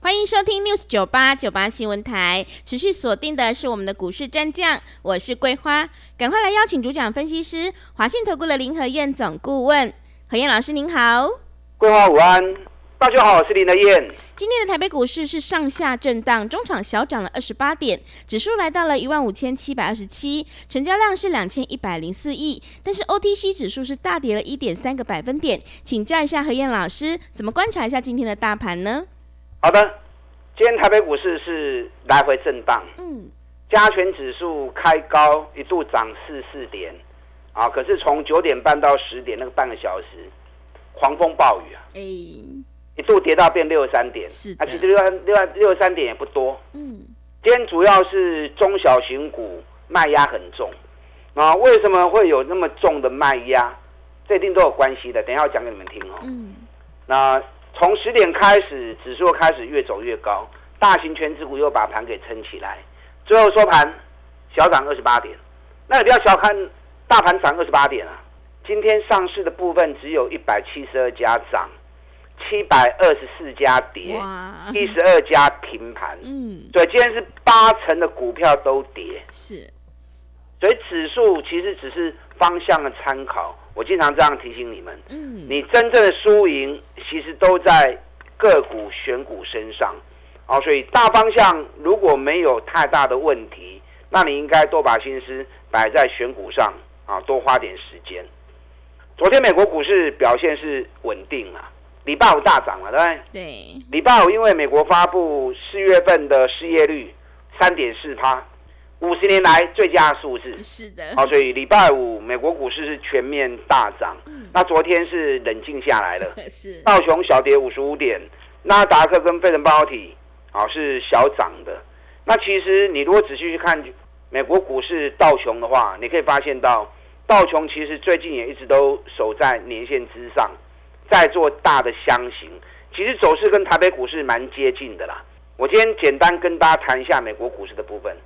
欢迎收听 News 九八九八新闻台，持续锁定的是我们的股市战将，我是桂花，赶快来邀请主讲分析师华信投顾的林和燕总顾问，何燕老师您好，桂花午安，大家好，我是林和燕。今天的台北股市是上下震荡，中场小涨了二十八点，指数来到了一万五千七百二十七，成交量是两千一百零四亿，但是 OTC 指数是大跌了一点三个百分点，请教一下何燕老师，怎么观察一下今天的大盘呢？好的，今天台北股市是来回震荡，嗯，加权指数开高一度涨四四点，啊，可是从九点半到十点那个半个小时，狂风暴雨啊，哎，一度跌到变六十三点，是，啊，其实六六六十三点也不多，嗯，今天主要是中小型股卖压很重，啊，为什么会有那么重的卖压？这一定都有关系的，等一下我讲给你们听哦，嗯，那。从十点开始，指数开始越走越高，大型全指股又把盘给撑起来，最后收盘小涨二十八点。那你不要小看大盘涨二十八点啊！今天上市的部分只有一百七十二家涨，七百二十四家跌，一十二家平盘。嗯，所以今天是八成的股票都跌。是，所以指数其实只是方向的参考。我经常这样提醒你们，嗯，你真正的输赢其实都在个股选股身上，哦，所以大方向如果没有太大的问题，那你应该多把心思摆在选股上啊，多花点时间。昨天美国股市表现是稳定啊，礼拜五大涨了，对不对？对。礼拜五因为美国发布四月份的失业率三点四趴。五十年来最佳数字是的，好，所以礼拜五美国股市是全面大涨。那昨天是冷静下来了，是道琼小跌五十五点，纳达克跟费城半导体啊是小涨的。那其实你如果仔细去看美国股市道琼的话，你可以发现到道琼其实最近也一直都守在年线之上，在做大的箱型，其实走势跟台北股市蛮接近的啦。我今天简单跟大家谈一下美国股市的部分。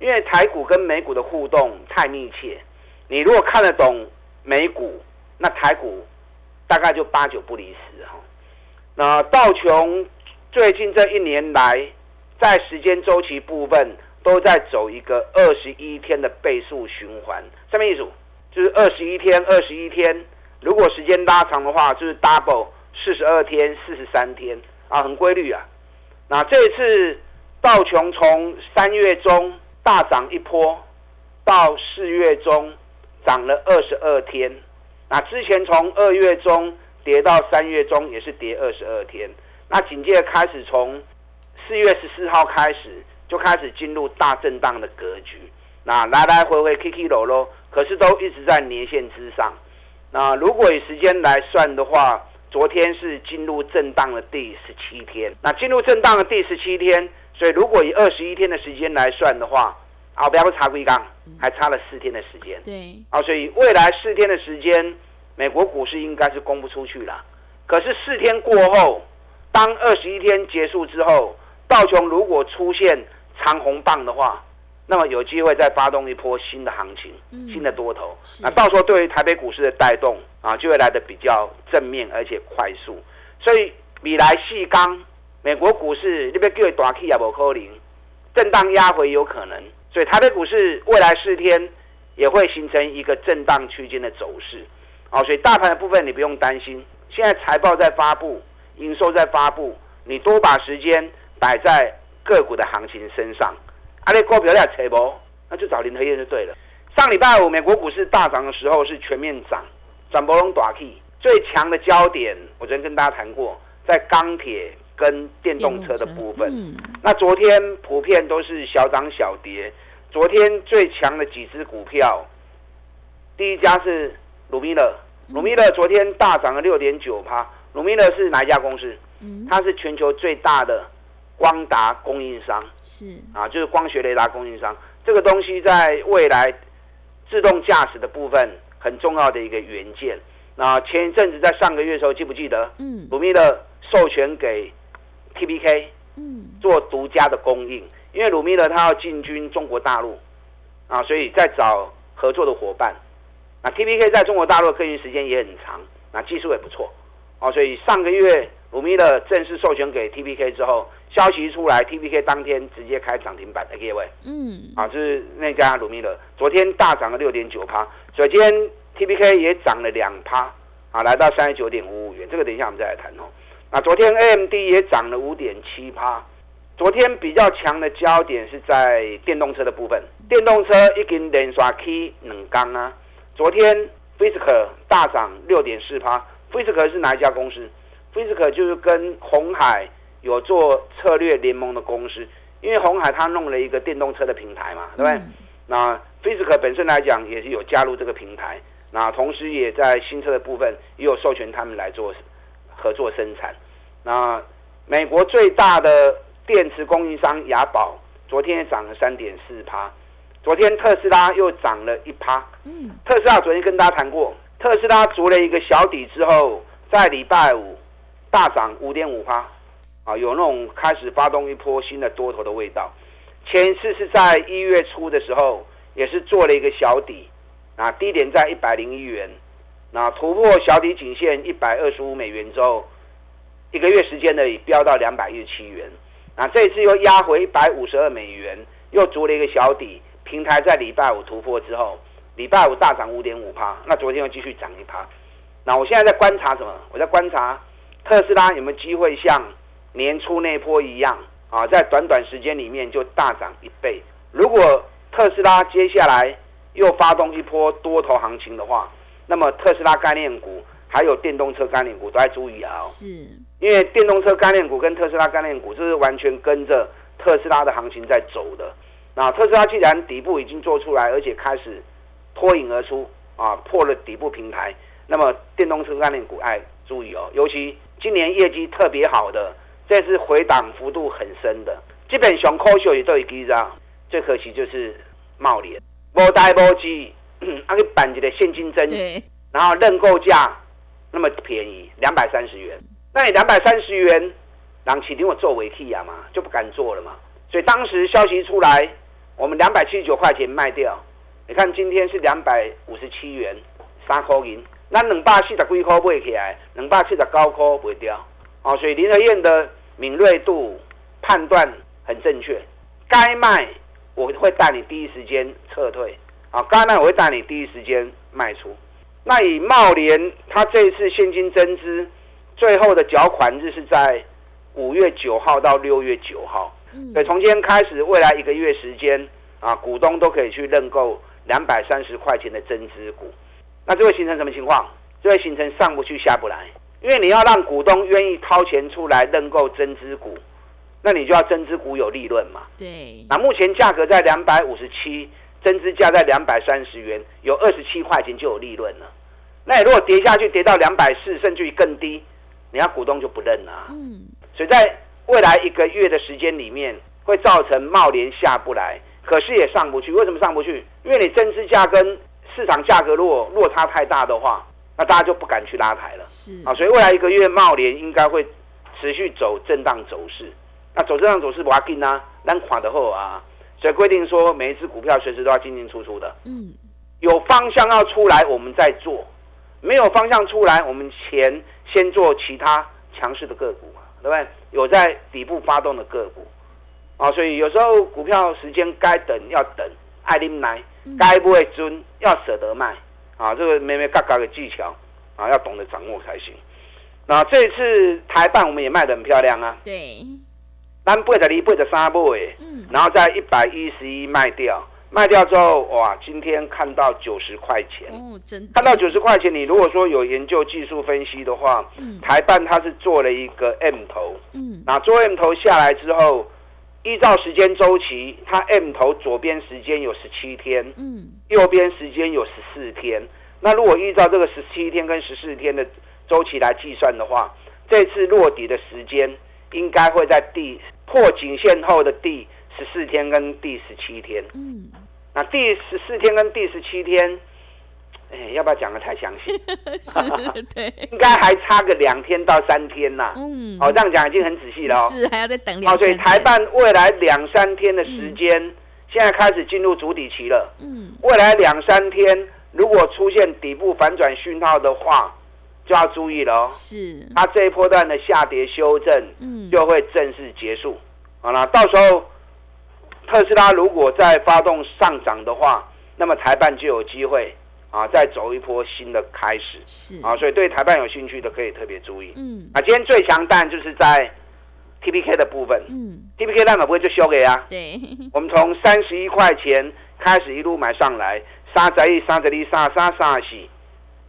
因为台股跟美股的互动太密切，你如果看得懂美股，那台股大概就八九不离十哈。那道琼最近这一年来，在时间周期部分都在走一个二十一天的倍数循环，什么意思？就是二十一天，二十一天，如果时间拉长的话，就是 double 四十二天、四十三天啊，很规律啊。那这一次道琼从三月中。大涨一波，到四月中涨了二十二天。那之前从二月中跌到三月中也是跌二十二天。那紧接着开始从四月十四号开始就开始进入大震荡的格局。那来来回回 K K 楼喽，可是都一直在年线之上。那如果以时间来算的话，昨天是进入震荡的第十七天。那进入震荡的第十七天。所以，如果以二十一天的时间来算的话，啊，不要查龟缸，还差了四天的时间。对，啊，所以未来四天的时间，美国股市应该是攻不出去了。可是四天过后，当二十一天结束之后，道琼如果出现长红棒的话，那么有机会再发动一波新的行情，新的多头。那到时候对于台北股市的带动啊，就会来的比较正面而且快速。所以，米来细钢。美国股市那边叫大起也无可能，震荡压回有可能，所以台北股市未来四天也会形成一个震荡区间的走势。好，所以大盘的部分你不用担心，现在财报在发布，营收在发布，你多把时间摆在个股的行情身上。阿你股票要扯不，那就找林和燕就对了。上礼拜五美国股市大涨的时候是全面涨，转波龙大起，最强的焦点我昨天跟大家谈过，在钢铁。跟电动车的部分，那昨天普遍都是小涨小跌。昨天最强的几只股票，第一家是鲁米勒，鲁米勒昨天大涨了六点九趴。鲁米勒是哪一家公司？它是全球最大的光达供应商，是啊，就是光学雷达供应商。这个东西在未来自动驾驶的部分很重要的一个元件。那前一阵子在上个月的时候，记不记得？嗯，鲁米勒授权给 T B K，嗯，做独家的供应，因为鲁米勒他要进军中国大陆，啊，所以在找合作的伙伴。那 T B K 在中国大陆客运时间也很长，那技术也不错，哦，所以上个月鲁米勒正式授权给 T P K 之后，消息一出来，T P K 当天直接开涨停板的各位，嗯，啊，就是那家鲁米勒，昨天大涨了六点九趴，首先。T B K 也涨了两趴，啊，来到三十九点五五元。这个等一下我们再来谈哦。那昨天 A M D 也涨了五点七趴。昨天比较强的焦点是在电动车的部分，电动车已经连刷 K 冷刚啊。昨天 Fisker 大涨六点四趴。，Fisker 是哪一家公司 f i s i c 就是跟红海有做策略联盟的公司，因为红海他弄了一个电动车的平台嘛，对不对？那 f i s i c 本身来讲也是有加入这个平台。那同时也在新车的部分也有授权他们来做合作生产。那美国最大的电池供应商雅宝昨天也涨了三点四趴，昨天特斯拉又涨了一趴。嗯，特斯拉昨天跟大家谈过，特斯拉足了一个小底之后，在礼拜五大涨五点五趴，啊，有那种开始发动一波新的多头的味道。前一次是在一月初的时候，也是做了一个小底。啊低点在一百零一元，那突破小底颈线一百二十五美元之后，一个月时间呢，已飙到两百一十七元。那这一次又压回一百五十二美元，又筑了一个小底。平台在礼拜五突破之后，礼拜五大涨五点五趴。那昨天又继续涨一趴。那我现在在观察什么？我在观察特斯拉有没有机会像年初那波一样啊，在短短时间里面就大涨一倍。如果特斯拉接下来，又发动一波多头行情的话，那么特斯拉概念股还有电动车概念股都要注意啊！是，因为电动车概念股跟特斯拉概念股这是完全跟着特斯拉的行情在走的。那特斯拉既然底部已经做出来，而且开始脱颖而出啊，破了底部平台，那么电动车概念股哎注意哦，尤其今年业绩特别好的，这是回档幅度很深的，基本上科学也都已经涨，最可惜就是茂联。无代无机，啊去办一个现金增，然后认购价那么便宜，两百三十元。那你两百三十元，让起定我做尾气啊嘛，就不敢做了嘛。所以当时消息出来，我们两百七十九块钱卖掉。你看今天是两百五十七元，三块银。那两百四十几块卖起来，两百七十九块卖掉。哦，所以林德燕的敏锐度判断很正确，该卖。我会带你第一时间撤退，啊，该卖我会带你第一时间卖出。那以茂联，它这一次现金增资，最后的缴款日是在五月九号到六月九号。对，从今天开始，未来一个月时间，啊，股东都可以去认购两百三十块钱的增资股。那就会形成什么情况？就会形成上不去下不来，因为你要让股东愿意掏钱出来认购增资股。那你就要增资股有利润嘛？对。那目前价格在两百五十七，增资价在两百三十元，有二十七块钱就有利润了。那你如果跌下去，跌到两百四，甚至于更低，你家股东就不认了。嗯。所以在未来一个月的时间里面，会造成茂联下不来，可是也上不去。为什么上不去？因为你增资价跟市场价格如果落差太大的话，那大家就不敢去拉抬了。是。啊，所以未来一个月茂联应该会持续走震荡走势。那走震荡走势不要紧啊，咱垮的后啊，所以规定说每一只股票随时都要进进出出的。嗯，有方向要出来，我们再做；没有方向出来，我们前先做其他强势的个股嘛，对不对？有在底部发动的个股啊，所以有时候股票时间该等要等，爱拎来，该不会尊要舍得卖啊，这个咩咩嘎嘎的技巧啊，要懂得掌握才行。那这次台办我们也卖的很漂亮啊。对。三倍的离倍的三倍，嗯，然后在一百一十一卖掉，卖掉之后，哇，今天看到九十块钱，哦，真看到九十块钱，你如果说有研究技术分析的话，嗯，台办它是做了一个 M 头，嗯，那做 M 头下来之后，依照时间周期，它 M 头左边时间有十七天，嗯，右边时间有十四天，那如果依照这个十七天跟十四天的周期来计算的话，这次落底的时间应该会在第。破颈线后的第十四天跟第十七天，嗯，那第十四天跟第十七天，哎，要不要讲的太详细？是，对，应该还差个两天到三天呐。嗯，哦，这样讲已经很仔细了哦。是，还要再等两。哦，所以台办未来两三天的时间，现在开始进入主底期了。嗯，未来两三天如果出现底部反转讯号的话，就要注意了哦。是，它这一波段的下跌修正，嗯，就会正式结束。好了，到时候特斯拉如果再发动上涨的话，那么台办就有机会。啊，再走一波新的开始是啊，所以对台办有兴趣的可以特别注意。嗯，啊，今天最强弹就是在 T P K 的部分。嗯，T P K 那么不会就修给啊？对，我们从三十一块钱开始一路买上来，三十一、三十一、杀杀杀洗，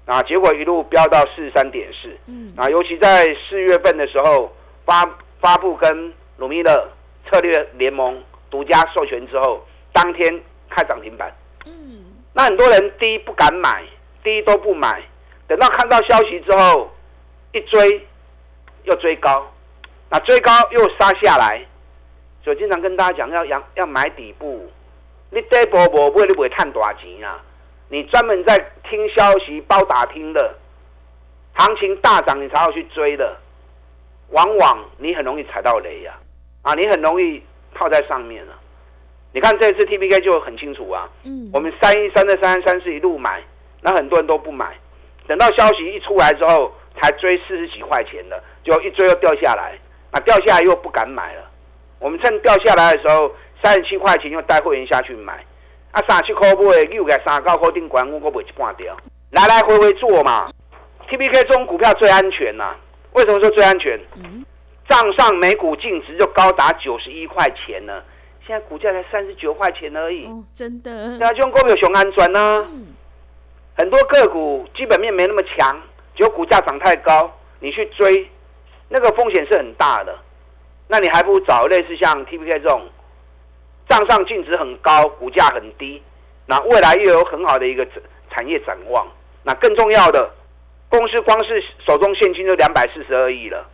啊，结果一路飙到四十三点四。嗯，啊，尤其在四月份的时候发发布跟鲁米勒策略联盟独家授权之后，当天开涨停板。那很多人低不敢买，低都不买，等到看到消息之后，一追又追高，那追高又杀下来，所以经常跟大家讲要要要买底部，你这波不会你不会赚大钱啊？你专门在听消息包打听的，行情大涨你才要去追的，往往你很容易踩到雷呀，啊，你很容易套在上面了。你看这次 T P K 就很清楚啊，嗯，我们三一三的三三四一路买，那很多人都不买，等到消息一出来之后，才追四十几块钱的，就一追又掉下来，那掉下来又不敢买了。我们趁掉下来的时候，三十七块钱又带会员下去买，啊，三十七块买，又给三高块定管我，我买一半掉，来来回回做嘛。T P K 这种股票最安全呐，为什么说最安全？嗯，账上每股净值就高达九十一块钱呢。现在股价才三十九块钱而已，真的。对啊，就股票熊安全呢，很多个股基本面没那么强，只有股价涨太高，你去追，那个风险是很大的。那你还不如找类似像 T P K 这种，账上净值很高，股价很低，那未来又有很好的一个产业展望。那更重要的，公司光是手中现金就两百四十二亿了，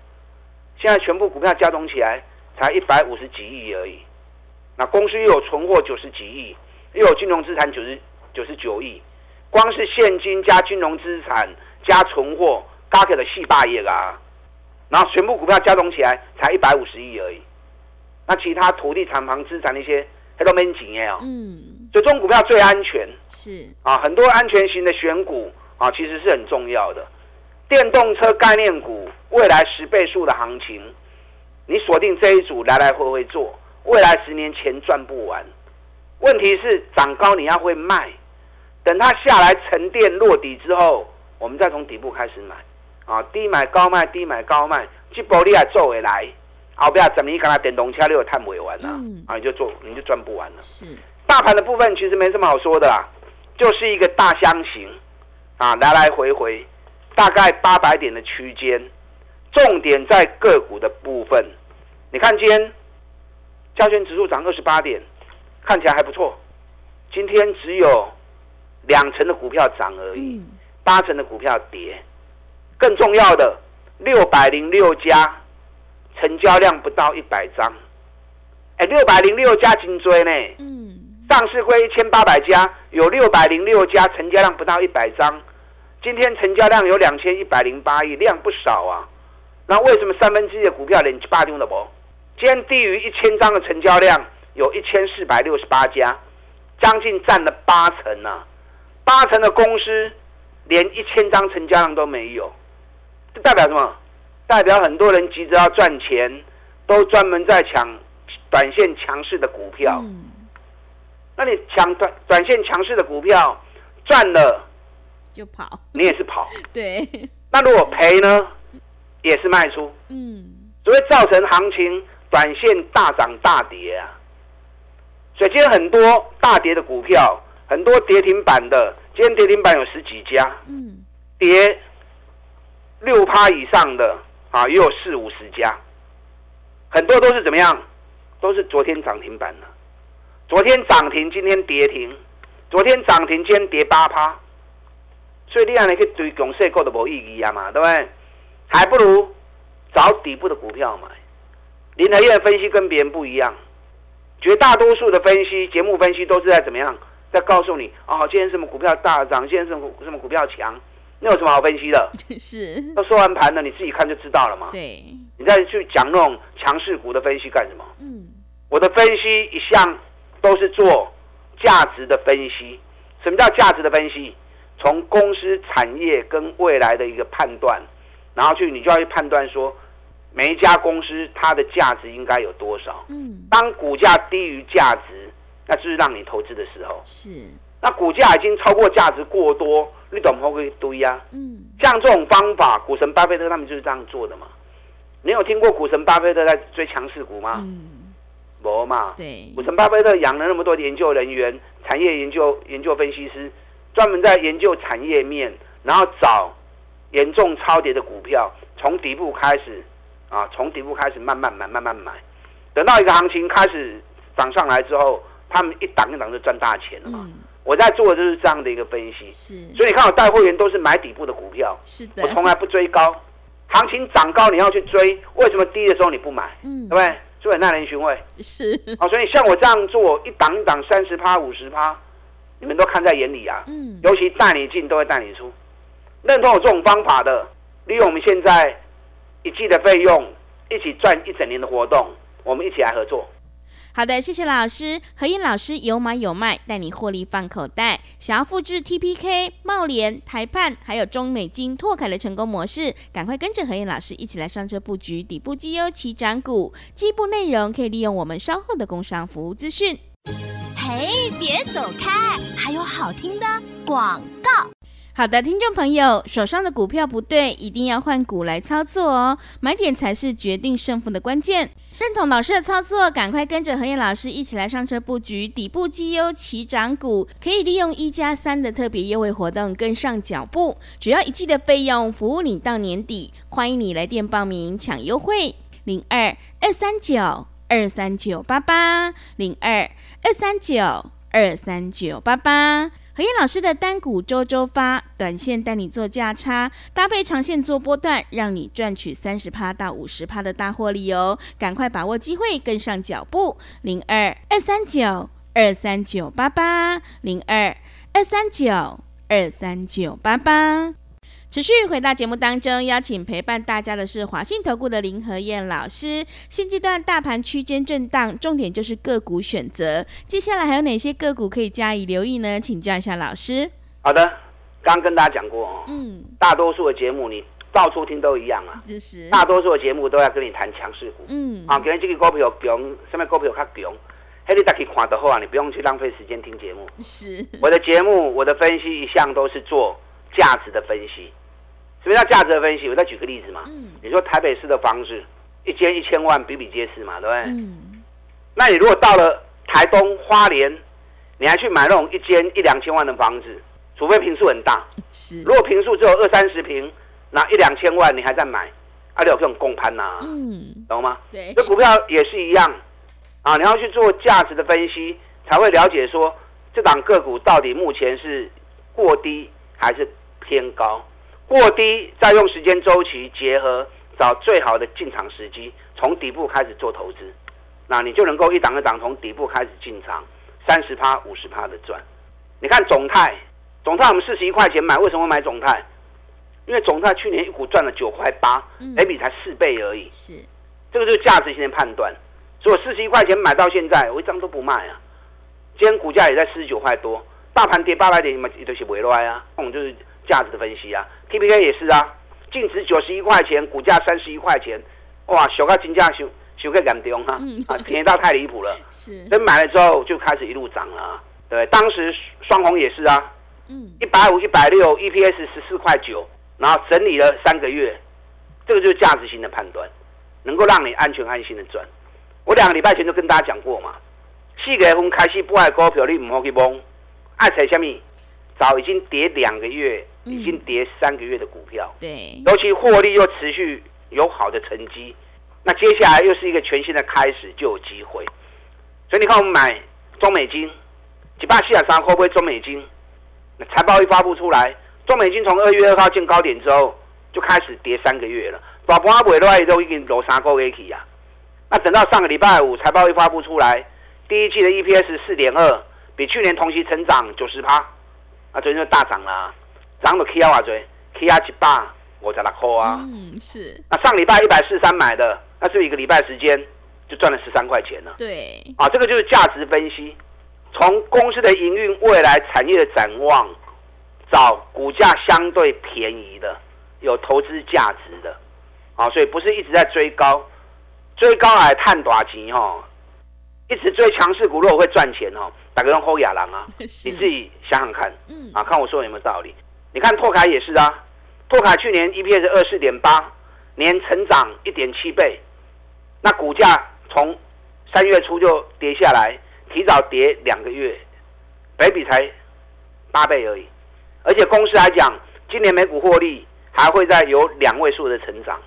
现在全部股票加总起来才一百五十几亿而已。那公司又有存货九十几亿，又有金融资产九十九十九亿，光是现金加金融资产加存货，加起来四百亿啊！然后全部股票加总起来才一百五十亿而已。那其他土地、厂房资产那些，它都没钱哦。嗯。所以这种股票最安全。是。啊，很多安全型的选股啊，其实是很重要的。电动车概念股未来十倍数的行情，你锁定这一组来来回回做。未来十年钱赚不完，问题是涨高你要会卖，等它下来沉淀落底之后，我们再从底部开始买，啊，低买高卖，低买高卖，这波你也做回来，后边怎么你看它电动车你有探不完啊，啊，你就做你就赚不完了。是，大盘的部分其实没什么好说的啦，就是一个大箱型，啊，来来回回，大概八百点的区间，重点在个股的部分，你看今天。加权指数涨二十八点，看起来还不错。今天只有两成的股票涨而已，八成的股票跌。更重要的，六百零六家成交量不到一百张。哎，六百零六家金椎呢？嗯，上市会一千八百家，有六百零六家成交量不到一百张。今天成交量有两千一百零八亿，量不少啊。那为什么三分之一的股票连八丢了不？今天低于一千张的成交量有一千四百六十八家，将近占了八成啊！八成的公司连一千张成交量都没有，这代表什么？代表很多人急着要赚钱，都专门在抢短线强势的股票。那你抢短短线强势的股票赚了就跑，你也是跑。对。那如果赔呢？也是卖出。嗯。所以造成行情。短线大涨大跌啊，所以今天很多大跌的股票，很多跌停板的，今天跌停板有十几家，嗯，跌六趴以上的啊，也有四五十家，很多都是怎么样？都是昨天涨停板的，昨天涨停，今天跌停，昨天涨停，今天跌八趴，所以你样你去追公司股都无意义啊嘛，对不对？还不如找底部的股票买。林和燕的分析跟别人不一样，绝大多数的分析节目分析都是在怎么样，在告诉你哦，今天什么股票大涨，今天什么什么股票强，那有什么好分析的？是，都收完盘了，你自己看就知道了嘛。对，你再去讲那种强势股的分析干什么？嗯，我的分析一向都是做价值的分析。什么叫价值的分析？从公司产业跟未来的一个判断，然后去你就要去判断说，每一家公司它的价值应该有多少。嗯，当股价低于价值，那就是让你投资的时候。是，那股价已经超过价值过多，你懂不会堆呀？嗯，像这种方法，股神巴菲特他们就是这样做的嘛。你有听过股神巴菲特在追强势股吗？嗯，没嘛。对股，神巴菲特养了那么多研究人员、产业研究研究分析师，专门在研究产业面，然后找严重超跌的股票，从底部开始啊，从底部开始慢慢买，慢慢买，等到一个行情开始涨上来之后，他们一档一档就赚大钱了嘛。嗯，我在做的就是这样的一个分析，是，所以你看我带会员都是买底部的股票，是的我，从来不追高，行情涨高你要去追，为什么低的时候你不买？嗯对不，对？所以很耐人寻味。是，好，所以像我这样做，一档一档三十趴、五十趴，你们都看在眼里啊。嗯，尤其带你进，都会带你出。认同我这种方法的，利用我们现在一季的费用，一起赚一整年的活动，我们一起来合作。好的，谢谢老师。何燕老师有买有卖，带你获利放口袋。想要复制 TPK、茂联、台判还有中美金、拓凯的成功模式，赶快跟着何燕老师一起来上车布局底部绩优起涨股。基部内容可以利用我们稍后的工商服务资讯。嘿，别走开，还有好听的广告。好的，听众朋友，手上的股票不对，一定要换股来操作哦。买点才是决定胜负的关键。认同老师的操作，赶快跟着何燕老师一起来上车布局底部绩优起涨股，可以利用一加三的特别优惠活动跟上脚步。只要一季的费用，服务你到年底。欢迎你来电报名抢优惠，零二二三九二三九八八零二二三九二三九八八。何燕老师的单股周周发，短线带你做价差，搭配长线做波段，让你赚取三十趴到五十趴的大获利哦！赶快把握机会，跟上脚步，零二二三九二三九八八，零二二三九二三九八八。持续回到节目当中，邀请陪伴大家的是华信投顾的林和燕老师。现阶段大盘区间震荡，重点就是个股选择。接下来还有哪些个股可以加以留意呢？请教一下老师。好的，刚刚跟大家讲过哦，嗯，大多数的节目你到处听都一样啊，这是大多数的节目都要跟你谈强势股。嗯啊，今天这个股票强，什么股票较强，迄你再去看就好啊，你不用去浪费时间听节目。是我的节目，我的分析一向都是做价值的分析。什么叫价值的分析？我再举个例子嘛。嗯你说台北市的房子一间一千万，比比皆是嘛，对不对？嗯那你如果到了台东花莲，你还去买那种一间一两千万的房子，除非平数很大。是如果平数只有二三十平，那一两千万你还在买，啊，你有这种共攀呐，嗯懂吗？对这股票也是一样啊，你要去做价值的分析，才会了解说这档个股到底目前是过低还是偏高。过低再用时间周期结合，找最好的进场时机，从底部开始做投资，那你就能够一档一档从底部开始进场，三十趴、五十趴的赚。你看总泰，总泰我们四十一块钱买，为什么会买总泰？因为总泰去年一股赚了九块八嗯，每比才四倍而已。是这个就是价值性的判断。所以我四十一块钱买到现在，我一张都不卖啊。今天股价也在四十九块多，大盘跌八百点，嘛也都是围来啊。这种就是价值的分析啊。TPK 也是啊，净值九十一块钱，股价三十一块钱，哇，小个金价修修个感动哈嗯，啊，便宜到太离谱了。是所以买了之后就开始一路涨了、啊。对，当时双红也是啊，嗯一百五、一百六，EPS 十四块九，然后整理了三个月，这个就是价值型的判断，能够让你安全安心的赚。我两个礼拜前就跟大家讲过嘛，四月份开始不爱股票，你唔好去摸，爱踩什么？早已经跌两个月，嗯已经跌三个月的股票，对尤其获利又持续有好的成绩，那接下来又是一个全新的开始，就有机会。所以你看，我们买中美金，几百四十三会不会中美金？那财报一发布出来，中美金从二月二号见高点之后，就开始跌三个月了。都都已经落三个月去啊。那等到上个礼拜五财报一发布出来，第一季的 EPS 四点二，比去年同期成长九十趴，啊，昨天就大涨了，涨了 K 啊，追 K 啊几百我才来扣啊。嗯，是。那上礼拜一百四三买的，那是一个礼拜时间就赚了十三块钱了。对。啊，这个就是价值分析，从公司的营运、未来产业的展望，找股价相对便宜的、有投资价值的。啊，所以不是一直在追高，追高来探短期哦。一直追强势股，如果会赚钱哦，打个用后亚郎啊，你自己想想看，嗯，啊，看我说有没有道理？你看拓凯也是啊，拓凯去年 EPS 二四点八，年成长一点七倍，那股价从三月初就跌下来，提早跌两个月，北比才八倍而已，而且公司来讲，今年每股获利还会再有两位数的成长。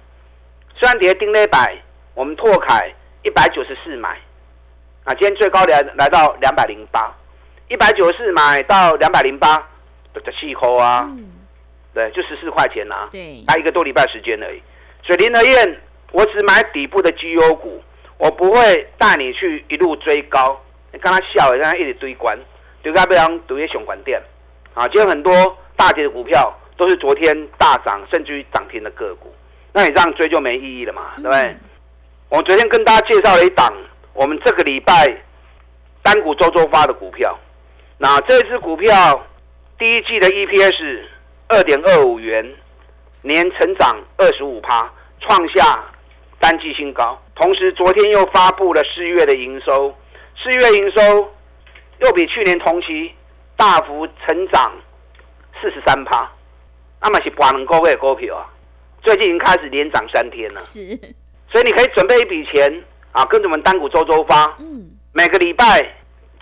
虽然跌丁了百，我们拓凯一百九十四买。啊，今天最高来来到两百零八，一百九十四买到两百零八，的细抠啊，对，就十四块钱呐，对，还一个多礼拜时间而已。所以林德燕，我只买底部的绩优股，我不会带你去一路追高。你刚他笑，让他一直堆关，堆到不让堆些熊管店。啊，今天很多大跌的股票都是昨天大涨甚至于涨停的个股，那你这样追就没意义了嘛，对不对？我昨天跟大家介绍了一档。我们这个礼拜单股周周发的股票，那这支股票第一季的 EPS 二点二五元，年成长二十五趴，创下单季新高。同时，昨天又发布了四月的营收，四月营收又比去年同期大幅成长四十三趴，那么是寡能高位股票啊，最近已经开始连涨三天了。是，所以你可以准备一笔钱。啊，跟着我们单股周周发，嗯，每个礼拜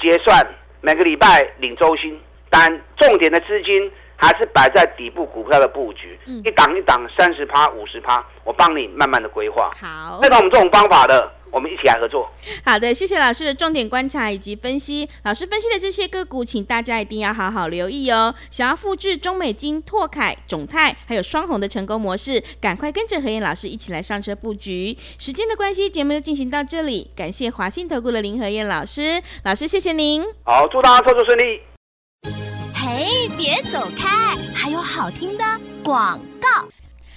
结算，每个礼拜领周薪，但重点的资金还是摆在底部股票的布局，一档一档三十趴、五十趴，我帮你慢慢的规划。好，那我们这种方法的。我们一起来合作。好的，谢谢老师的重点观察以及分析。老师分析的这些个股，请大家一定要好好留意哦。想要复制中美金、拓凯、种泰还有双红的成功模式，赶快跟着何燕老师一起来上车布局。时间的关系，节目就进行到这里。感谢华信投顾的林何燕老师，老师谢谢您。好，祝大家操作顺利。嘿，别走开，还有好听的广告。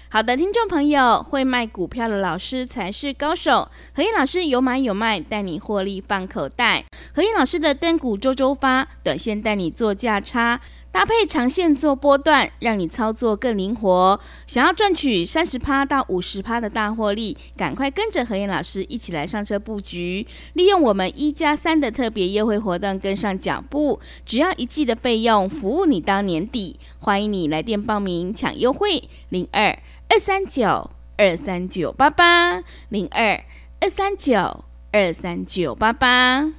好的，听众朋友，会卖股票的老师才是高手。何燕老师有买有卖，带你获利放口袋。何燕老师的登股周周发，短线带你做价差。搭配长线做波段，让你操作更灵活。想要赚取三十趴到五十趴的大获利，赶快跟着何燕老师一起来上车布局，利用我们一加三的特别优惠活动跟上脚步。只要一季的费用，服务你到年底。欢迎你来电报名抢优惠，零二二三九二三九八八零二二三九二三九八八。